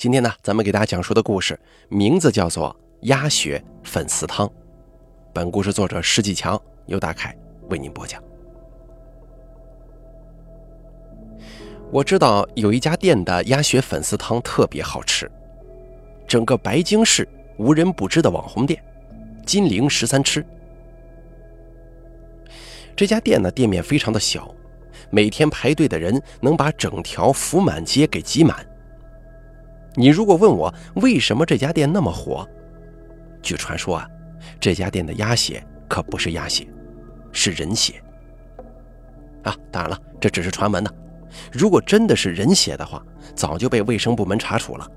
今天呢，咱们给大家讲述的故事名字叫做《鸭血粉丝汤》。本故事作者施继强由大凯为您播讲。我知道有一家店的鸭血粉丝汤特别好吃，整个白京市无人不知的网红店——金陵十三吃。这家店呢，店面非常的小，每天排队的人能把整条福满街给挤满。你如果问我为什么这家店那么火，据传说啊，这家店的鸭血可不是鸭血，是人血。啊，当然了，这只是传闻呢。如果真的是人血的话，早就被卫生部门查处了。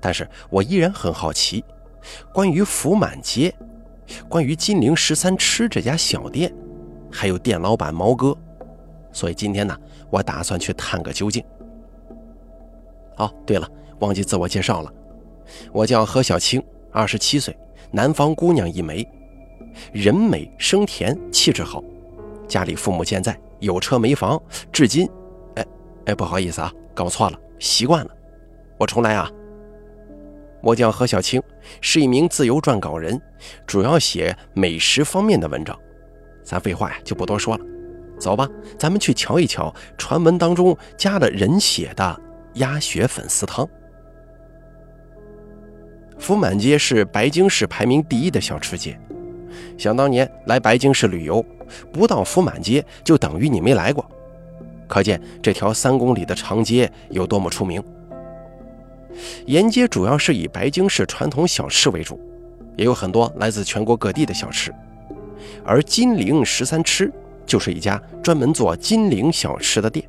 但是我依然很好奇，关于福满街，关于金陵十三吃这家小店，还有店老板毛哥，所以今天呢，我打算去探个究竟。哦，对了。忘记自我介绍了，我叫何小青，二十七岁，南方姑娘一枚，人美声甜，气质好，家里父母健在，有车没房，至今，哎哎，不好意思啊，搞错了，习惯了，我重来啊。我叫何小青，是一名自由撰稿人，主要写美食方面的文章。咱废话呀，就不多说了，走吧，咱们去瞧一瞧传闻当中加了人血的鸭血粉丝汤。福满街是白京市排名第一的小吃街。想当年来白京市旅游，不到福满街就等于你没来过，可见这条三公里的长街有多么出名。沿街主要是以白京市传统小吃为主，也有很多来自全国各地的小吃。而金陵十三吃就是一家专门做金陵小吃的店。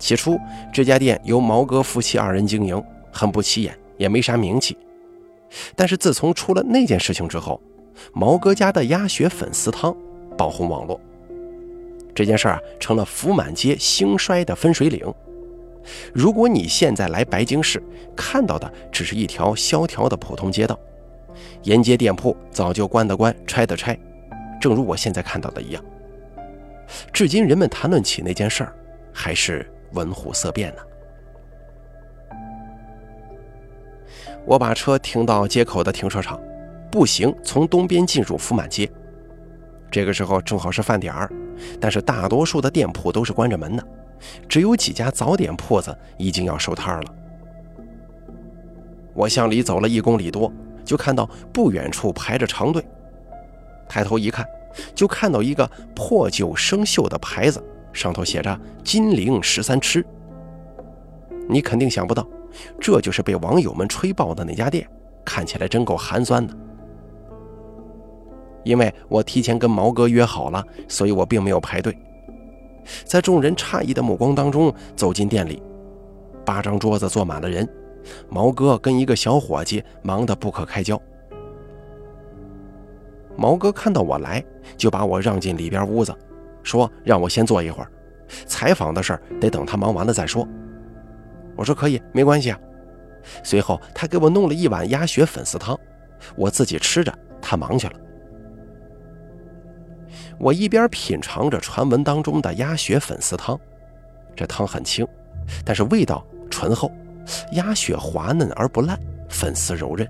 起初，这家店由毛哥夫妻二人经营，很不起眼。也没啥名气，但是自从出了那件事情之后，毛哥家的鸭血粉丝汤爆红网络。这件事儿啊，成了福满街兴衰的分水岭。如果你现在来白京市，看到的只是一条萧条的普通街道，沿街店铺早就关的关，拆的拆，正如我现在看到的一样。至今，人们谈论起那件事儿，还是闻虎色变呢。我把车停到街口的停车场，步行从东边进入福满街。这个时候正好是饭点儿，但是大多数的店铺都是关着门的，只有几家早点铺子已经要收摊了。我向里走了一公里多，就看到不远处排着长队。抬头一看，就看到一个破旧生锈的牌子，上头写着“金陵十三吃”。你肯定想不到。这就是被网友们吹爆的那家店，看起来真够寒酸的。因为我提前跟毛哥约好了，所以我并没有排队。在众人诧异的目光当中走进店里，八张桌子坐满了人，毛哥跟一个小伙计忙得不可开交。毛哥看到我来，就把我让进里边屋子，说让我先坐一会儿，采访的事儿得等他忙完了再说。我说可以，没关系啊。随后他给我弄了一碗鸭血粉丝汤，我自己吃着，他忙去了。我一边品尝着传闻当中的鸭血粉丝汤，这汤很清，但是味道醇厚，鸭血滑嫩而不烂，粉丝柔韧。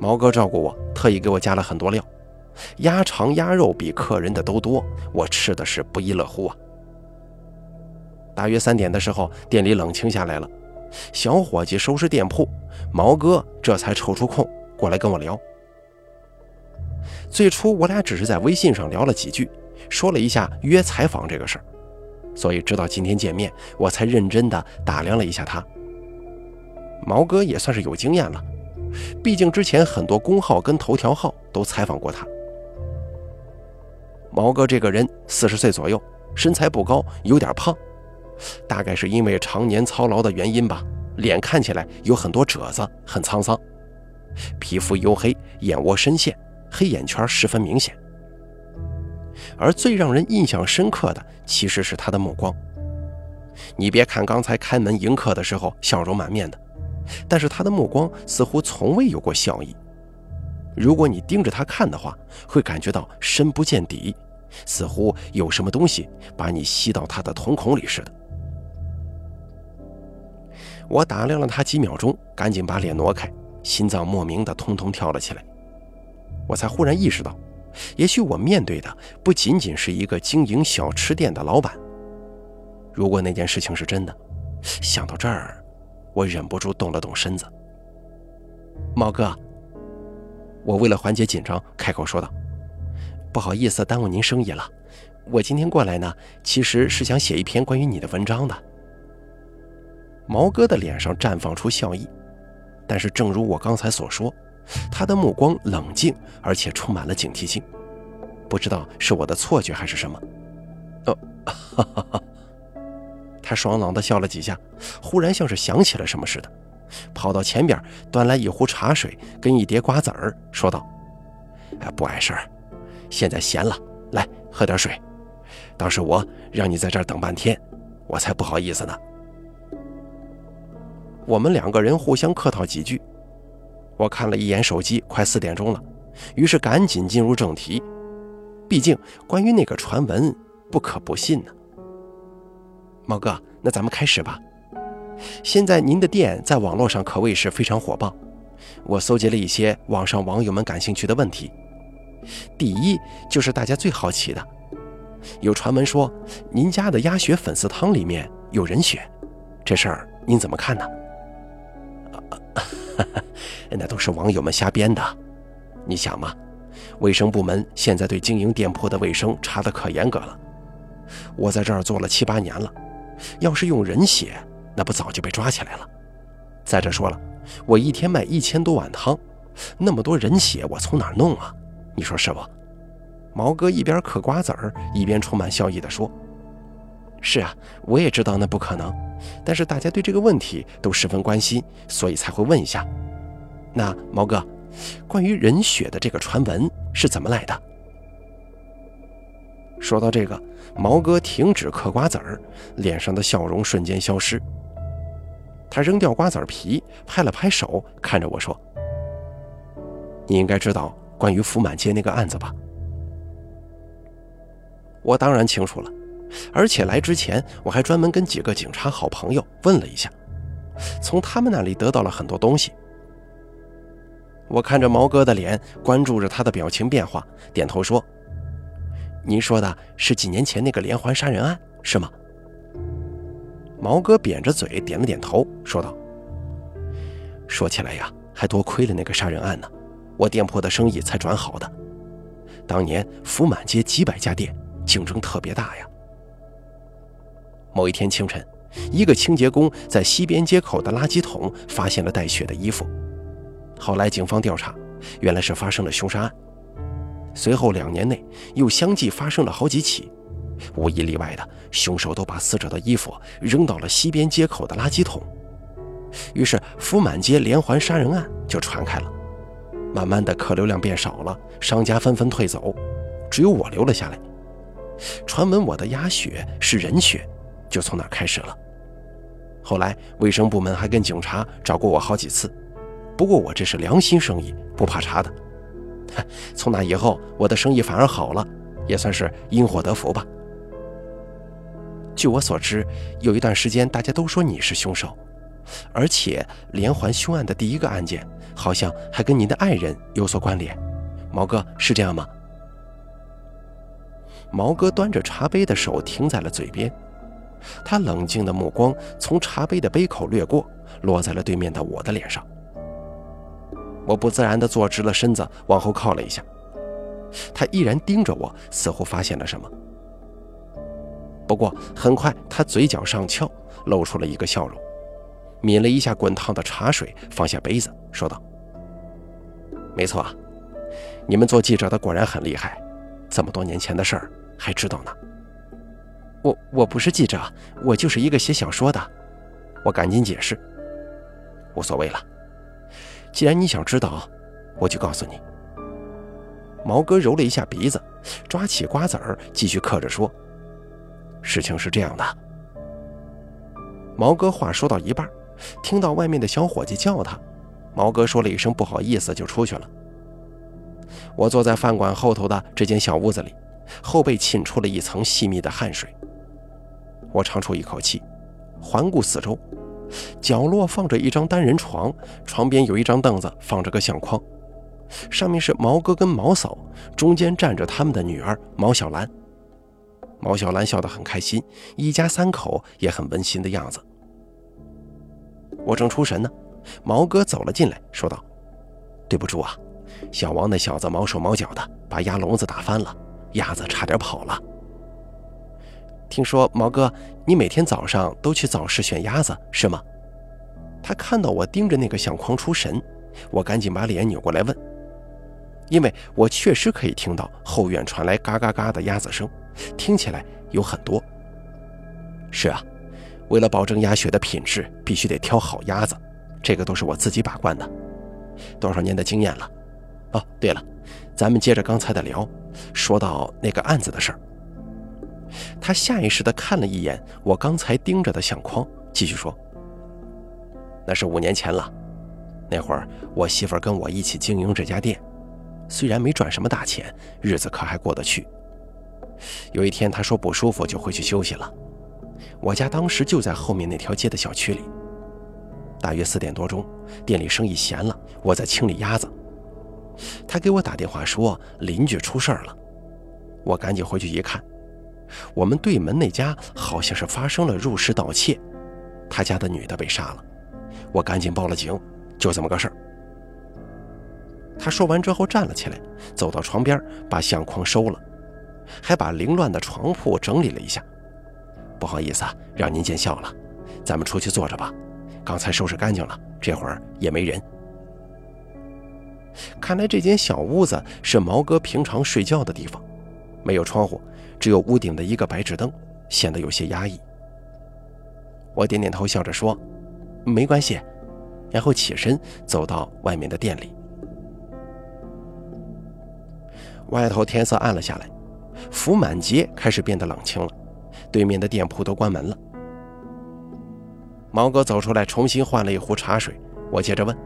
毛哥照顾我，特意给我加了很多料，鸭肠、鸭肉比客人的都多，我吃的是不亦乐乎啊。大约三点的时候，店里冷清下来了。小伙计收拾店铺，毛哥这才抽出空过来跟我聊。最初我俩只是在微信上聊了几句，说了一下约采访这个事儿，所以直到今天见面，我才认真的打量了一下他。毛哥也算是有经验了，毕竟之前很多公号跟头条号都采访过他。毛哥这个人四十岁左右，身材不高，有点胖。大概是因为常年操劳的原因吧，脸看起来有很多褶子，很沧桑，皮肤黝黑，眼窝深陷，黑眼圈十分明显。而最让人印象深刻的，其实是他的目光。你别看刚才开门迎客的时候笑容满面的，但是他的目光似乎从未有过笑意。如果你盯着他看的话，会感觉到深不见底，似乎有什么东西把你吸到他的瞳孔里似的。我打量了他几秒钟，赶紧把脸挪开，心脏莫名的通通跳了起来。我才忽然意识到，也许我面对的不仅仅是一个经营小吃店的老板。如果那件事情是真的，想到这儿，我忍不住动了动身子。毛哥，我为了缓解紧张，开口说道：“不好意思，耽误您生意了。我今天过来呢，其实是想写一篇关于你的文章的。”毛哥的脸上绽放出笑意，但是正如我刚才所说，他的目光冷静，而且充满了警惕性。不知道是我的错觉还是什么。哦，哈哈哈。他爽朗地笑了几下，忽然像是想起了什么似的，跑到前边端来一壶茶水跟一碟瓜子儿，说道：“哎，不碍事儿，现在闲了，来喝点水。当时我让你在这儿等半天，我才不好意思呢。”我们两个人互相客套几句，我看了一眼手机，快四点钟了，于是赶紧进入正题。毕竟关于那个传闻，不可不信呢。毛哥，那咱们开始吧。现在您的店在网络上可谓是非常火爆，我搜集了一些网上网友们感兴趣的问题。第一就是大家最好奇的，有传闻说您家的鸭血粉丝汤里面有人血，这事儿您怎么看呢？那都是网友们瞎编的。你想嘛，卫生部门现在对经营店铺的卫生查得可严格了，我在这儿做了七八年了。要是用人血，那不早就被抓起来了。再者说了，我一天卖一千多碗汤，那么多人血，我从哪儿弄啊？你说是不？毛哥一边嗑瓜子儿，一边充满笑意地说：“是啊，我也知道那不可能，但是大家对这个问题都十分关心，所以才会问一下。那毛哥，关于人血的这个传闻是怎么来的？”说到这个，毛哥停止嗑瓜子儿，脸上的笑容瞬间消失。他扔掉瓜子皮，拍了拍手，看着我说：“你应该知道关于福满街那个案子吧？”我当然清楚了，而且来之前我还专门跟几个警察好朋友问了一下，从他们那里得到了很多东西。我看着毛哥的脸，关注着他的表情变化，点头说。您说的是几年前那个连环杀人案是吗？毛哥扁着嘴点了点头，说道：“说起来呀，还多亏了那个杀人案呢，我店铺的生意才转好的。当年福满街几百家店，竞争特别大呀。某一天清晨，一个清洁工在西边街口的垃圾桶发现了带血的衣服，后来警方调查，原来是发生了凶杀案。”随后两年内又相继发生了好几起，无一例外的凶手都把死者的衣服扔到了西边街口的垃圾桶，于是福满街连环杀人案就传开了。慢慢的客流量变少了，商家纷纷退走，只有我留了下来。传闻我的鸭血是人血，就从那开始了。后来卫生部门还跟警察找过我好几次，不过我这是良心生意，不怕查的。从那以后，我的生意反而好了，也算是因祸得福吧。据我所知，有一段时间大家都说你是凶手，而且连环凶案的第一个案件好像还跟您的爱人有所关联。毛哥是这样吗？毛哥端着茶杯的手停在了嘴边，他冷静的目光从茶杯的杯口掠过，落在了对面的我的脸上。我不自然地坐直了身子，往后靠了一下。他依然盯着我，似乎发现了什么。不过很快，他嘴角上翘，露出了一个笑容，抿了一下滚烫的茶水，放下杯子，说道：“没错，你们做记者的果然很厉害，这么多年前的事儿还知道呢。”我我不是记者，我就是一个写小说的。我赶紧解释：“无所谓了。”既然你想知道，我就告诉你。毛哥揉了一下鼻子，抓起瓜子儿，继续嗑着说：“事情是这样的。”毛哥话说到一半，听到外面的小伙计叫他，毛哥说了一声不好意思，就出去了。我坐在饭馆后头的这间小屋子里，后背沁出了一层细密的汗水。我长出一口气，环顾四周，角落放着一张单人床，床边有一张凳子，放着个相框，上面是毛哥跟毛嫂，中间站着他们的女儿毛小兰。毛小兰笑得很开心，一家三口也很温馨的样子。我正出神呢，毛哥走了进来，说道：“对不住啊，小王那小子毛手毛脚的，把鸭笼子打翻了，鸭子差点跑了。听说毛哥，你每天早上都去早市选鸭子是吗？”他看到我盯着那个相框出神，我赶紧把脸扭过来问，因为我确实可以听到后院传来嘎嘎嘎的鸭子声。听起来有很多。是啊，为了保证鸭血的品质，必须得挑好鸭子，这个都是我自己把关的，多少年的经验了。哦，对了，咱们接着刚才的聊，说到那个案子的事儿。他下意识地看了一眼我刚才盯着的相框，继续说：“那是五年前了，那会儿我媳妇跟我一起经营这家店，虽然没赚什么大钱，日子可还过得去。”有一天，他说不舒服，就回去休息了。我家当时就在后面那条街的小区里。大约四点多钟，店里生意闲了，我在清理鸭子。他给我打电话说邻居出事儿了，我赶紧回去一看，我们对门那家好像是发生了入室盗窃，他家的女的被杀了。我赶紧报了警，就这么个事儿。他说完之后站了起来，走到床边，把相框收了。还把凌乱的床铺整理了一下，不好意思啊，让您见笑了。咱们出去坐着吧，刚才收拾干净了，这会儿也没人。看来这间小屋子是毛哥平常睡觉的地方，没有窗户，只有屋顶的一个白炽灯，显得有些压抑。我点点头，笑着说：“没关系。”然后起身走到外面的店里。外头天色暗了下来。福满街开始变得冷清了，对面的店铺都关门了。毛哥走出来，重新换了一壶茶水。我接着问：“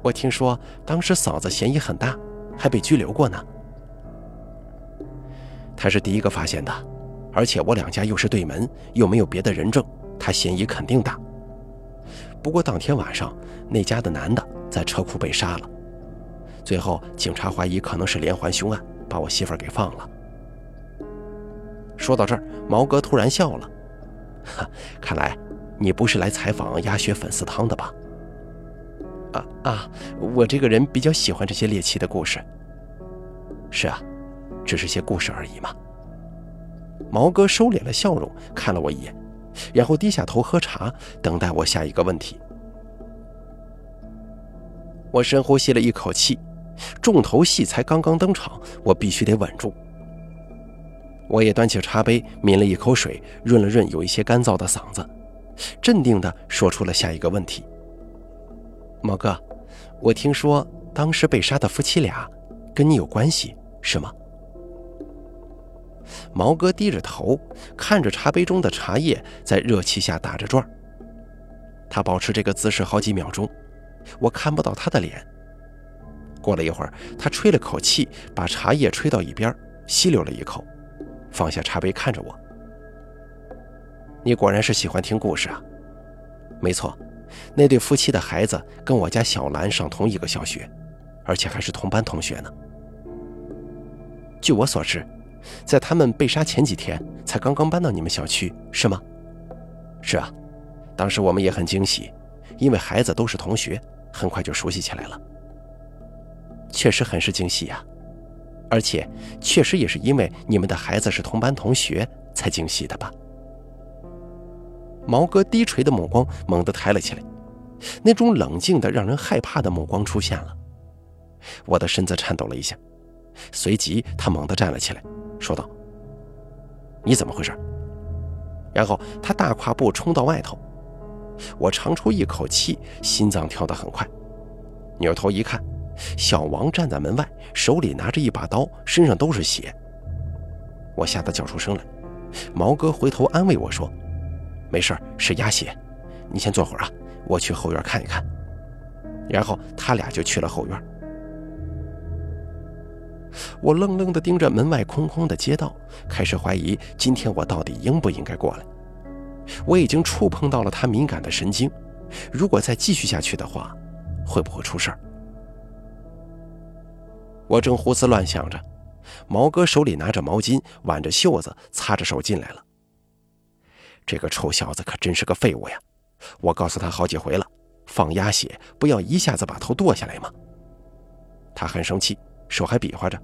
我听说当时嫂子嫌疑很大，还被拘留过呢。”他是第一个发现的，而且我两家又是对门，又没有别的人证，他嫌疑肯定大。不过当天晚上那家的男的在车库被杀了，最后警察怀疑可能是连环凶案。把我媳妇儿给放了。说到这儿，毛哥突然笑了，哈，看来你不是来采访鸭血粉丝汤的吧？啊啊，我这个人比较喜欢这些猎奇的故事。是啊，只是些故事而已嘛。毛哥收敛了笑容，看了我一眼，然后低下头喝茶，等待我下一个问题。我深呼吸了一口气。重头戏才刚刚登场，我必须得稳住。我也端起茶杯，抿了一口水，润了润有一些干燥的嗓子，镇定地说出了下一个问题：“毛哥，我听说当时被杀的夫妻俩跟你有关系，是吗？”毛哥低着头，看着茶杯中的茶叶在热气下打着转他保持这个姿势好几秒钟，我看不到他的脸。过了一会儿，他吹了口气，把茶叶吹到一边，吸溜了一口，放下茶杯，看着我：“你果然是喜欢听故事啊。”“没错，那对夫妻的孩子跟我家小兰上同一个小学，而且还是同班同学呢。据我所知，在他们被杀前几天才刚刚搬到你们小区，是吗？”“是啊，当时我们也很惊喜，因为孩子都是同学，很快就熟悉起来了。”确实很是惊喜呀，而且确实也是因为你们的孩子是同班同学才惊喜的吧？毛哥低垂的目光猛地抬了起来，那种冷静的让人害怕的目光出现了。我的身子颤抖了一下，随即他猛地站了起来，说道：“你怎么回事？”然后他大跨步冲到外头，我长出一口气，心脏跳得很快，扭头一看。小王站在门外，手里拿着一把刀，身上都是血。我吓得叫出声来。毛哥回头安慰我说：“没事是鸭血。你先坐会儿啊，我去后院看一看。”然后他俩就去了后院。我愣愣地盯着门外空空的街道，开始怀疑今天我到底应不应该过来。我已经触碰到了他敏感的神经，如果再继续下去的话，会不会出事儿？我正胡思乱想着，毛哥手里拿着毛巾，挽着袖子，擦着手进来了。这个臭小子可真是个废物呀！我告诉他好几回了，放鸭血不要一下子把头剁下来吗？他很生气，手还比划着，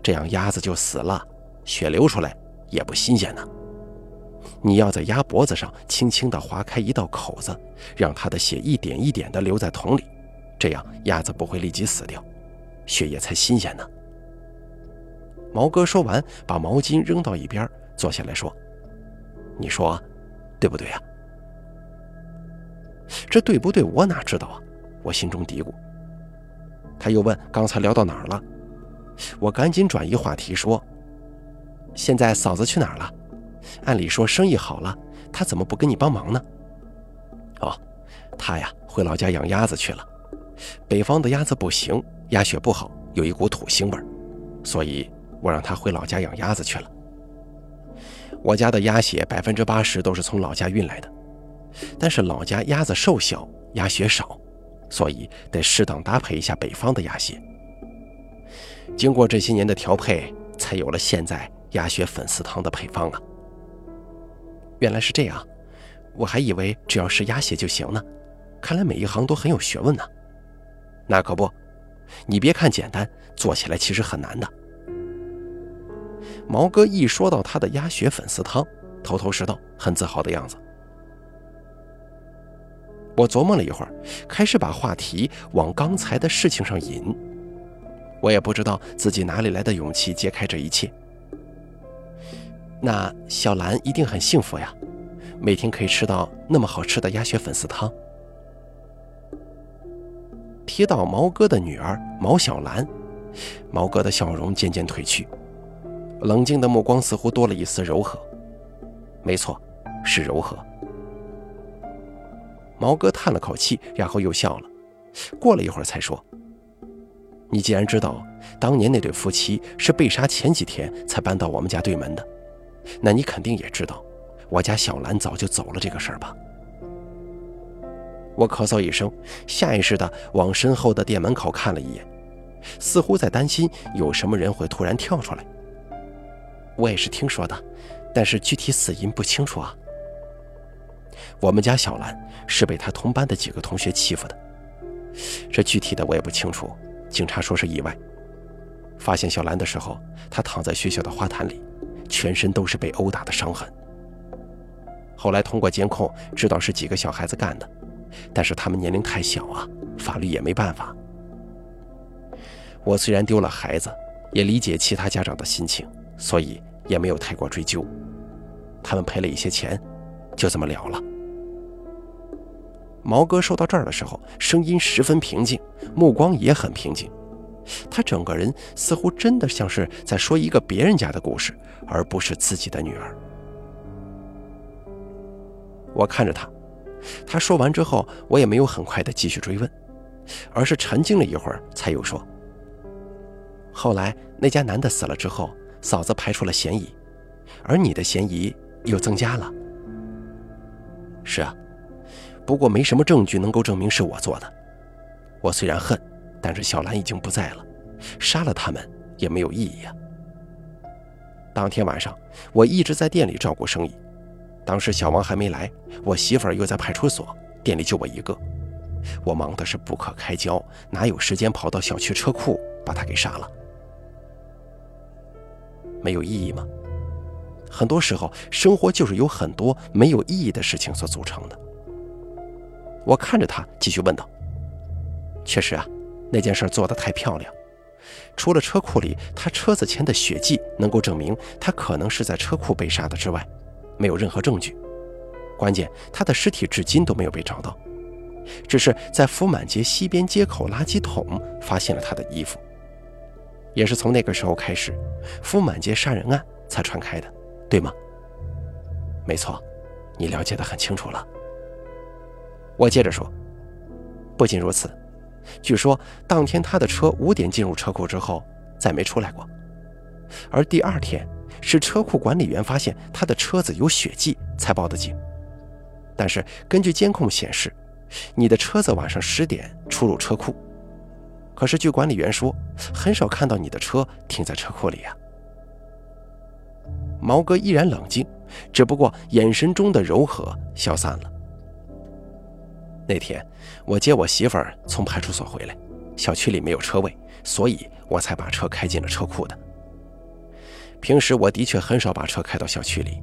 这样鸭子就死了，血流出来也不新鲜呢。你要在鸭脖子上轻轻地划开一道口子，让它的血一点一点地流在桶里，这样鸭子不会立即死掉，血液才新鲜呢。毛哥说完，把毛巾扔到一边，坐下来说：“你说，对不对呀？”这对不对？我哪知道啊！我心中嘀咕。他又问：“刚才聊到哪儿了？”我赶紧转移话题说：“现在嫂子去哪儿了？按理说生意好了，她怎么不跟你帮忙呢？”哦，她呀，回老家养鸭子去了。北方的鸭子不行，鸭血不好，有一股土腥味儿，所以我让他回老家养鸭子去了。我家的鸭血百分之八十都是从老家运来的。但是老家鸭子瘦小，鸭血少，所以得适当搭配一下北方的鸭血。经过这些年的调配，才有了现在鸭血粉丝汤的配方啊。原来是这样，我还以为只要是鸭血就行呢。看来每一行都很有学问呢。那可不，你别看简单，做起来其实很难的。毛哥一说到他的鸭血粉丝汤，头头是道，很自豪的样子。我琢磨了一会儿，开始把话题往刚才的事情上引。我也不知道自己哪里来的勇气揭开这一切。那小兰一定很幸福呀，每天可以吃到那么好吃的鸭血粉丝汤。提到毛哥的女儿毛小兰，毛哥的笑容渐渐褪去，冷静的目光似乎多了一丝柔和。没错，是柔和。毛哥叹了口气，然后又笑了。过了一会儿，才说：“你既然知道当年那对夫妻是被杀前几天才搬到我们家对门的，那你肯定也知道我家小兰早就走了这个事儿吧？”我咳嗽一声，下意识地往身后的店门口看了一眼，似乎在担心有什么人会突然跳出来。我也是听说的，但是具体死因不清楚啊。我们家小兰是被她同班的几个同学欺负的，这具体的我也不清楚。警察说是意外。发现小兰的时候，她躺在学校的花坛里，全身都是被殴打的伤痕。后来通过监控知道是几个小孩子干的，但是他们年龄太小啊，法律也没办法。我虽然丢了孩子，也理解其他家长的心情，所以也没有太过追究。他们赔了一些钱，就这么了了。毛哥说到这儿的时候，声音十分平静，目光也很平静。他整个人似乎真的像是在说一个别人家的故事，而不是自己的女儿。我看着他，他说完之后，我也没有很快的继续追问，而是沉静了一会儿，才又说：“后来那家男的死了之后，嫂子排除了嫌疑，而你的嫌疑又增加了。”是啊。不过没什么证据能够证明是我做的。我虽然恨，但是小兰已经不在了，杀了他们也没有意义啊。当天晚上，我一直在店里照顾生意。当时小王还没来，我媳妇儿又在派出所，店里就我一个，我忙的是不可开交，哪有时间跑到小区车库把他给杀了？没有意义吗？很多时候，生活就是由很多没有意义的事情所组成的。我看着他，继续问道：“确实啊，那件事做得太漂亮。除了车库里他车子前的血迹能够证明他可能是在车库被杀的之外，没有任何证据。关键，他的尸体至今都没有被找到，只是在福满街西边街口垃圾桶发现了他的衣服。也是从那个时候开始，福满街杀人案才传开的，对吗？没错，你了解的很清楚了。”我接着说，不仅如此，据说当天他的车五点进入车库之后，再没出来过。而第二天是车库管理员发现他的车子有血迹才报的警。但是根据监控显示，你的车子晚上十点出入车库，可是据管理员说，很少看到你的车停在车库里啊。毛哥依然冷静，只不过眼神中的柔和消散了。那天我接我媳妇儿从派出所回来，小区里没有车位，所以我才把车开进了车库的。平时我的确很少把车开到小区里，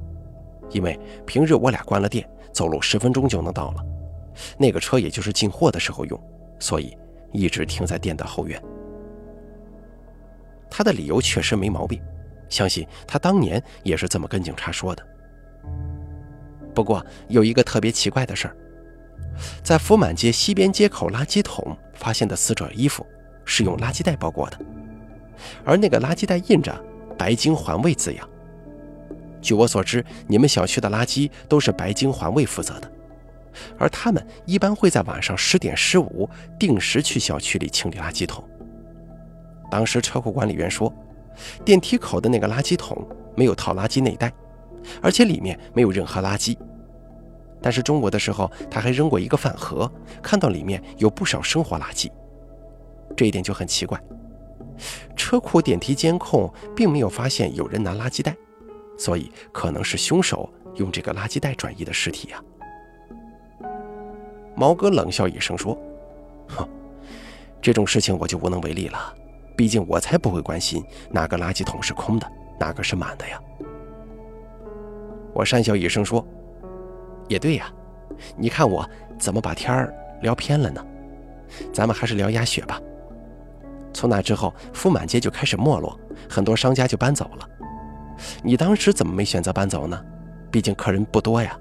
因为平日我俩关了店，走路十分钟就能到了。那个车也就是进货的时候用，所以一直停在店的后院。他的理由确实没毛病，相信他当年也是这么跟警察说的。不过有一个特别奇怪的事儿，在福满街西边街口垃圾桶发现的死者衣服是用垃圾袋包裹的，而那个垃圾袋印着“白金环卫”字样。据我所知，你们小区的垃圾都是白金环卫负责的。而他们一般会在晚上十点十五定时去小区里清理垃圾桶。当时车库管理员说，电梯口的那个垃圾桶没有套垃圾内袋，而且里面没有任何垃圾。但是中午的时候他还扔过一个饭盒，看到里面有不少生活垃圾，这一点就很奇怪。车库电梯监控并没有发现有人拿垃圾袋，所以可能是凶手用这个垃圾袋转移的尸体呀。毛哥冷笑一声说：“哼，这种事情我就无能为力了。毕竟我才不会关心哪个垃圾桶是空的，哪个是满的呀。”我讪笑一声说：“也对呀，你看我怎么把天儿聊偏了呢？咱们还是聊鸭血吧。从那之后，福满街就开始没落，很多商家就搬走了。你当时怎么没选择搬走呢？毕竟客人不多呀。”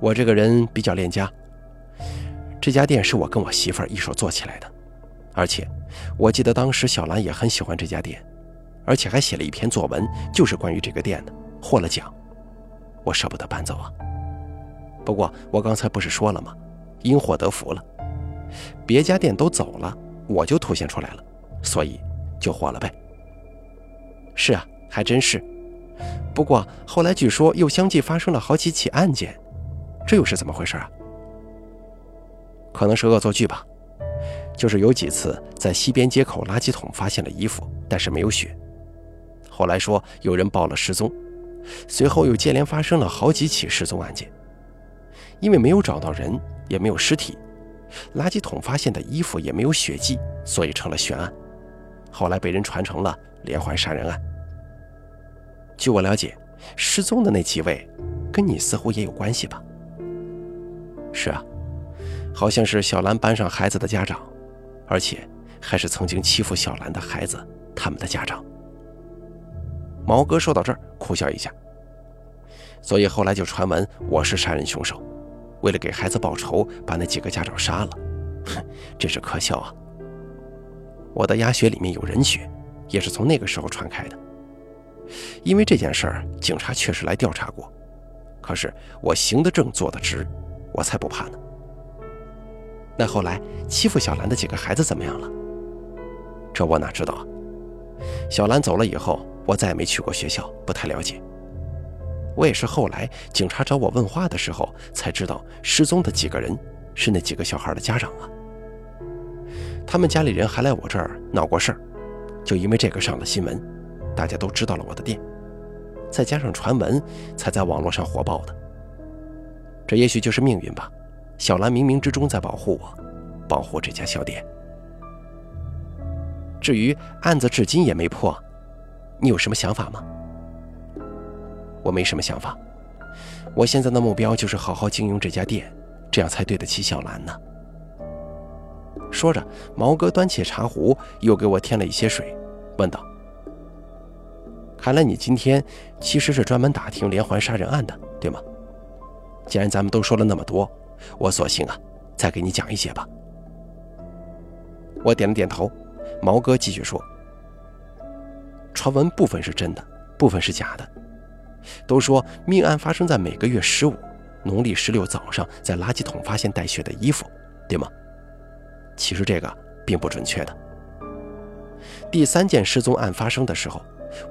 我这个人比较恋家，这家店是我跟我媳妇儿一手做起来的，而且我记得当时小兰也很喜欢这家店，而且还写了一篇作文，就是关于这个店的，获了奖。我舍不得搬走啊。不过我刚才不是说了吗？因祸得福了，别家店都走了，我就凸显出来了，所以就火了呗。是啊，还真是。不过后来据说又相继发生了好几起案件。这又是怎么回事啊？可能是恶作剧吧。就是有几次在西边街口垃圾桶发现了衣服，但是没有血。后来说有人报了失踪，随后又接连发生了好几起失踪案件。因为没有找到人，也没有尸体，垃圾桶发现的衣服也没有血迹，所以成了悬案。后来被人传成了连环杀人案。据我了解，失踪的那几位跟你似乎也有关系吧？是啊，好像是小兰班上孩子的家长，而且还是曾经欺负小兰的孩子他们的家长。毛哥说到这儿，苦笑一下。所以后来就传闻我是杀人凶手，为了给孩子报仇，把那几个家长杀了。哼，真是可笑啊！我的鸭血里面有人血，也是从那个时候传开的。因为这件事儿，警察确实来调查过，可是我行得正，坐得直。我才不怕呢。那后来欺负小兰的几个孩子怎么样了？这我哪知道啊！小兰走了以后，我再也没去过学校，不太了解。我也是后来警察找我问话的时候才知道，失踪的几个人是那几个小孩的家长啊。他们家里人还来我这儿闹过事儿，就因为这个上了新闻，大家都知道了我的店，再加上传闻，才在网络上火爆的。这也许就是命运吧。小兰冥冥之中在保护我，保护这家小店。至于案子至今也没破，你有什么想法吗？我没什么想法。我现在的目标就是好好经营这家店，这样才对得起小兰呢。说着，毛哥端起茶壶，又给我添了一些水，问道：“看来你今天其实是专门打听连环杀人案的，对吗？”既然咱们都说了那么多，我索性啊，再给你讲一些吧。我点了点头。毛哥继续说：“传闻部分是真的，部分是假的。都说命案发生在每个月十五，农历十六早上，在垃圾桶发现带血的衣服，对吗？其实这个并不准确的。第三件失踪案发生的时候，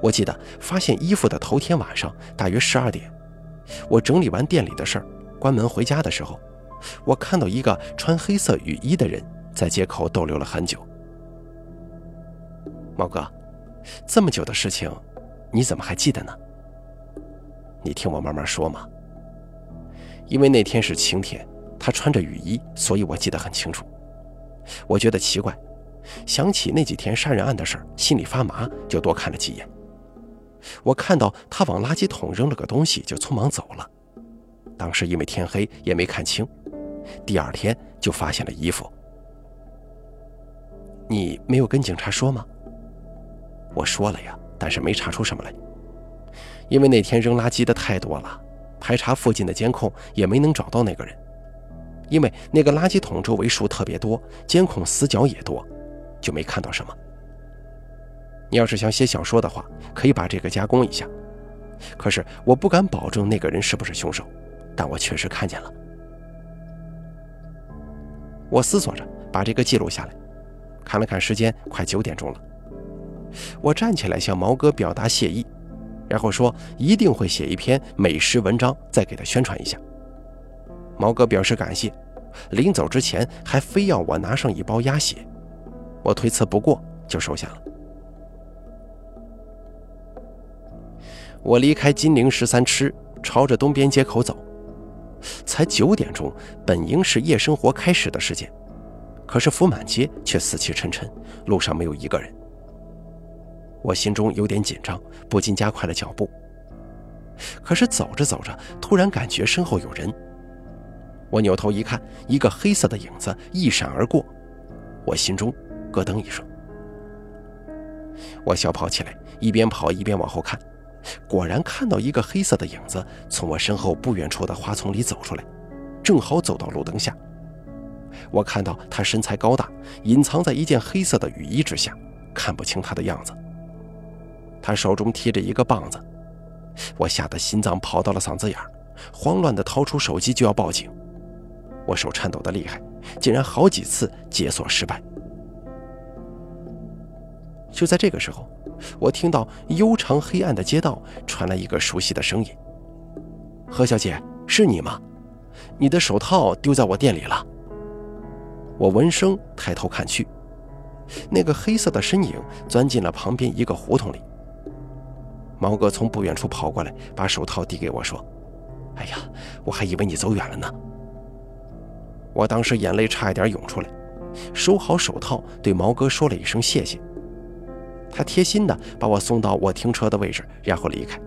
我记得发现衣服的头天晚上大约十二点，我整理完店里的事儿，关门回家的时候，我看到一个穿黑色雨衣的人在街口逗留了很久。毛哥，这么久的事情，你怎么还记得呢？你听我慢慢说嘛。因为那天是晴天，他穿着雨衣，所以我记得很清楚。我觉得奇怪，想起那几天杀人案的事儿，心里发麻，就多看了几眼。我看到他往垃圾桶扔了个东西，就匆忙走了。当时因为天黑，也没看清。第二天就发现了衣服。你没有跟警察说吗？我说了呀，但是没查出什么来。因为那天扔垃圾的太多了。排查附近的监控也没能找到那个人，因为那个垃圾桶周围树特别多，监控死角也多，就没看到什么。你要是想写小说的话，可以把这个加工一下。可是我不敢保证那个人是不是凶手，但我确实看见了。我思索着把这个记录下来，看了看时间，快九点钟了。我站起来向毛哥表达谢意。然后说一定会写一篇美食文章，再给他宣传一下。毛哥表示感谢，临走之前还非要我拿上一包鸭血，我推辞不过，就收下了。我离开金陵十三吃，朝着东边街口走。才九点钟，本应是夜生活开始的时间，可是福满街却死气沉沉，路上没有一个人。我心中有点紧张，不禁加快了脚步。可是走着走着，突然感觉身后有人。我扭头一看，一个黑色的影子一闪而过，我心中咯噔一声。我小跑起来，一边跑一边往后看，果然看到一个黑色的影子从我身后不远处的花丛里走出来，正好走到路灯下。我看到他身材高大，隐藏在一件黑色的雨衣之下，看不清他的样子。他手中提着一个棒子，我吓得心脏跑到了嗓子眼儿，慌乱地掏出手机就要报警。我手颤抖得厉害，竟然好几次解锁失败。就在这个时候，我听到悠长黑暗的街道传来一个熟悉的声音：“何小姐，是你吗？你的手套丢在我店里了。”我闻声抬头看去，那个黑色的身影钻进了旁边一个胡同里。毛哥从不远处跑过来，把手套递给我，说：“哎呀，我还以为你走远了呢。”我当时眼泪差一点涌出来，收好手套，对毛哥说了一声谢谢。他贴心的把我送到我停车的位置，然后离开。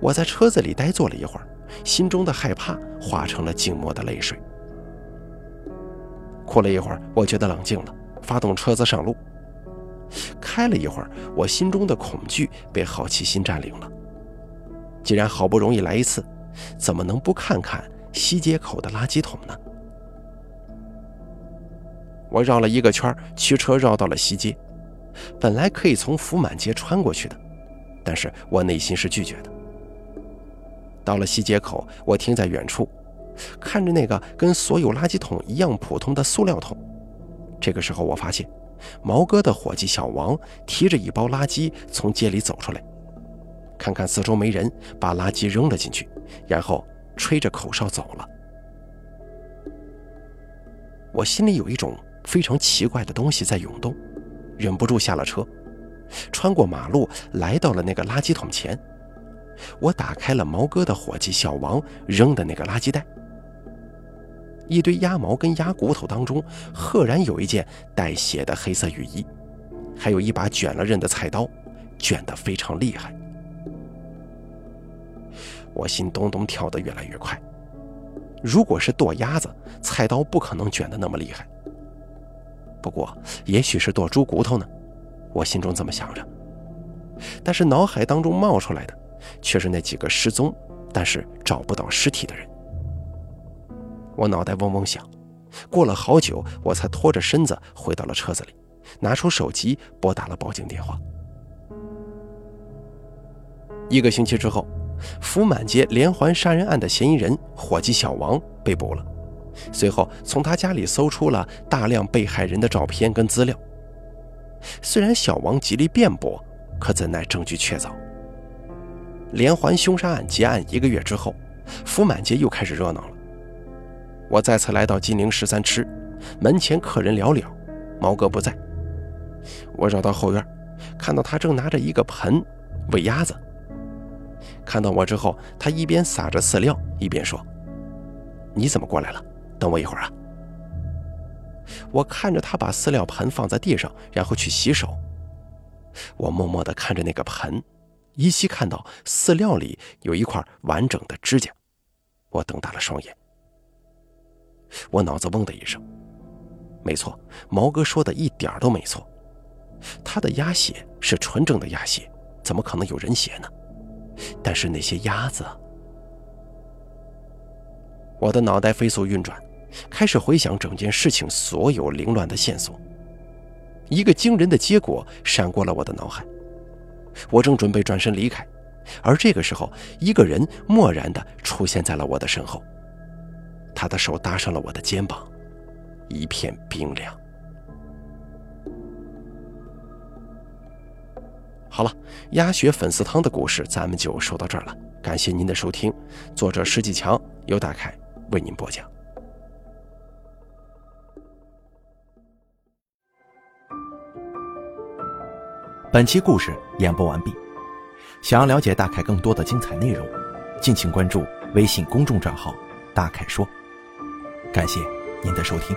我在车子里呆坐了一会儿，心中的害怕化成了静默的泪水。哭了一会儿，我觉得冷静了，发动车子上路。开了一会儿，我心中的恐惧被好奇心占领了。既然好不容易来一次，怎么能不看看西街口的垃圾桶呢？我绕了一个圈，驱车绕到了西街。本来可以从福满街穿过去的，但是我内心是拒绝的。到了西街口，我停在远处，看着那个跟所有垃圾桶一样普通的塑料桶。这个时候，我发现。毛哥的伙计小王提着一包垃圾从街里走出来，看看四周没人，把垃圾扔了进去，然后吹着口哨走了。我心里有一种非常奇怪的东西在涌动，忍不住下了车，穿过马路来到了那个垃圾桶前。我打开了毛哥的伙计小王扔的那个垃圾袋。一堆鸭毛跟鸭骨头当中，赫然有一件带血的黑色雨衣，还有一把卷了刃的菜刀，卷得非常厉害。我心咚咚跳得越来越快。如果是剁鸭子，菜刀不可能卷得那么厉害。不过，也许是剁猪骨头呢？我心中这么想着。但是脑海当中冒出来的，却是那几个失踪但是找不到尸体的人。我脑袋嗡嗡响，过了好久，我才拖着身子回到了车子里，拿出手机拨打了报警电话。一个星期之后，福满街连环杀人案的嫌疑人伙计小王被捕了。随后，从他家里搜出了大量被害人的照片跟资料。虽然小王极力辩驳，可怎奈证据确凿。连环凶杀案结案一个月之后，福满街又开始热闹了。我再次来到金陵十三吃，门前客人寥寥，毛哥不在。我绕到后院，看到他正拿着一个盆喂鸭子。看到我之后，他一边撒着饲料，一边说：“你怎么过来了？等我一会儿啊。”我看着他把饲料盆放在地上，然后去洗手。我默默地看着那个盆，依稀看到饲料里有一块完整的指甲。我瞪大了双眼。我脑子嗡的一声。没错，毛哥说的一点都没错。他的鸭血是纯正的鸭血，怎么可能有人血呢？但是那些鸭子……我的脑袋飞速运转，开始回想整件事情所有凌乱的线索。一个惊人的结果闪过了我的脑海。我正准备转身离开，而这个时候，一个人漠然地出现在了我的身后。他的手搭上了我的肩膀，一片冰凉。好了，鸭血粉丝汤的故事咱们就说到这儿了。感谢您的收听，作者石继强由大凯为您播讲。本期故事演播完毕。想要了解大凯更多的精彩内容，敬请关注微信公众账号“大凯说”。感谢您的收听。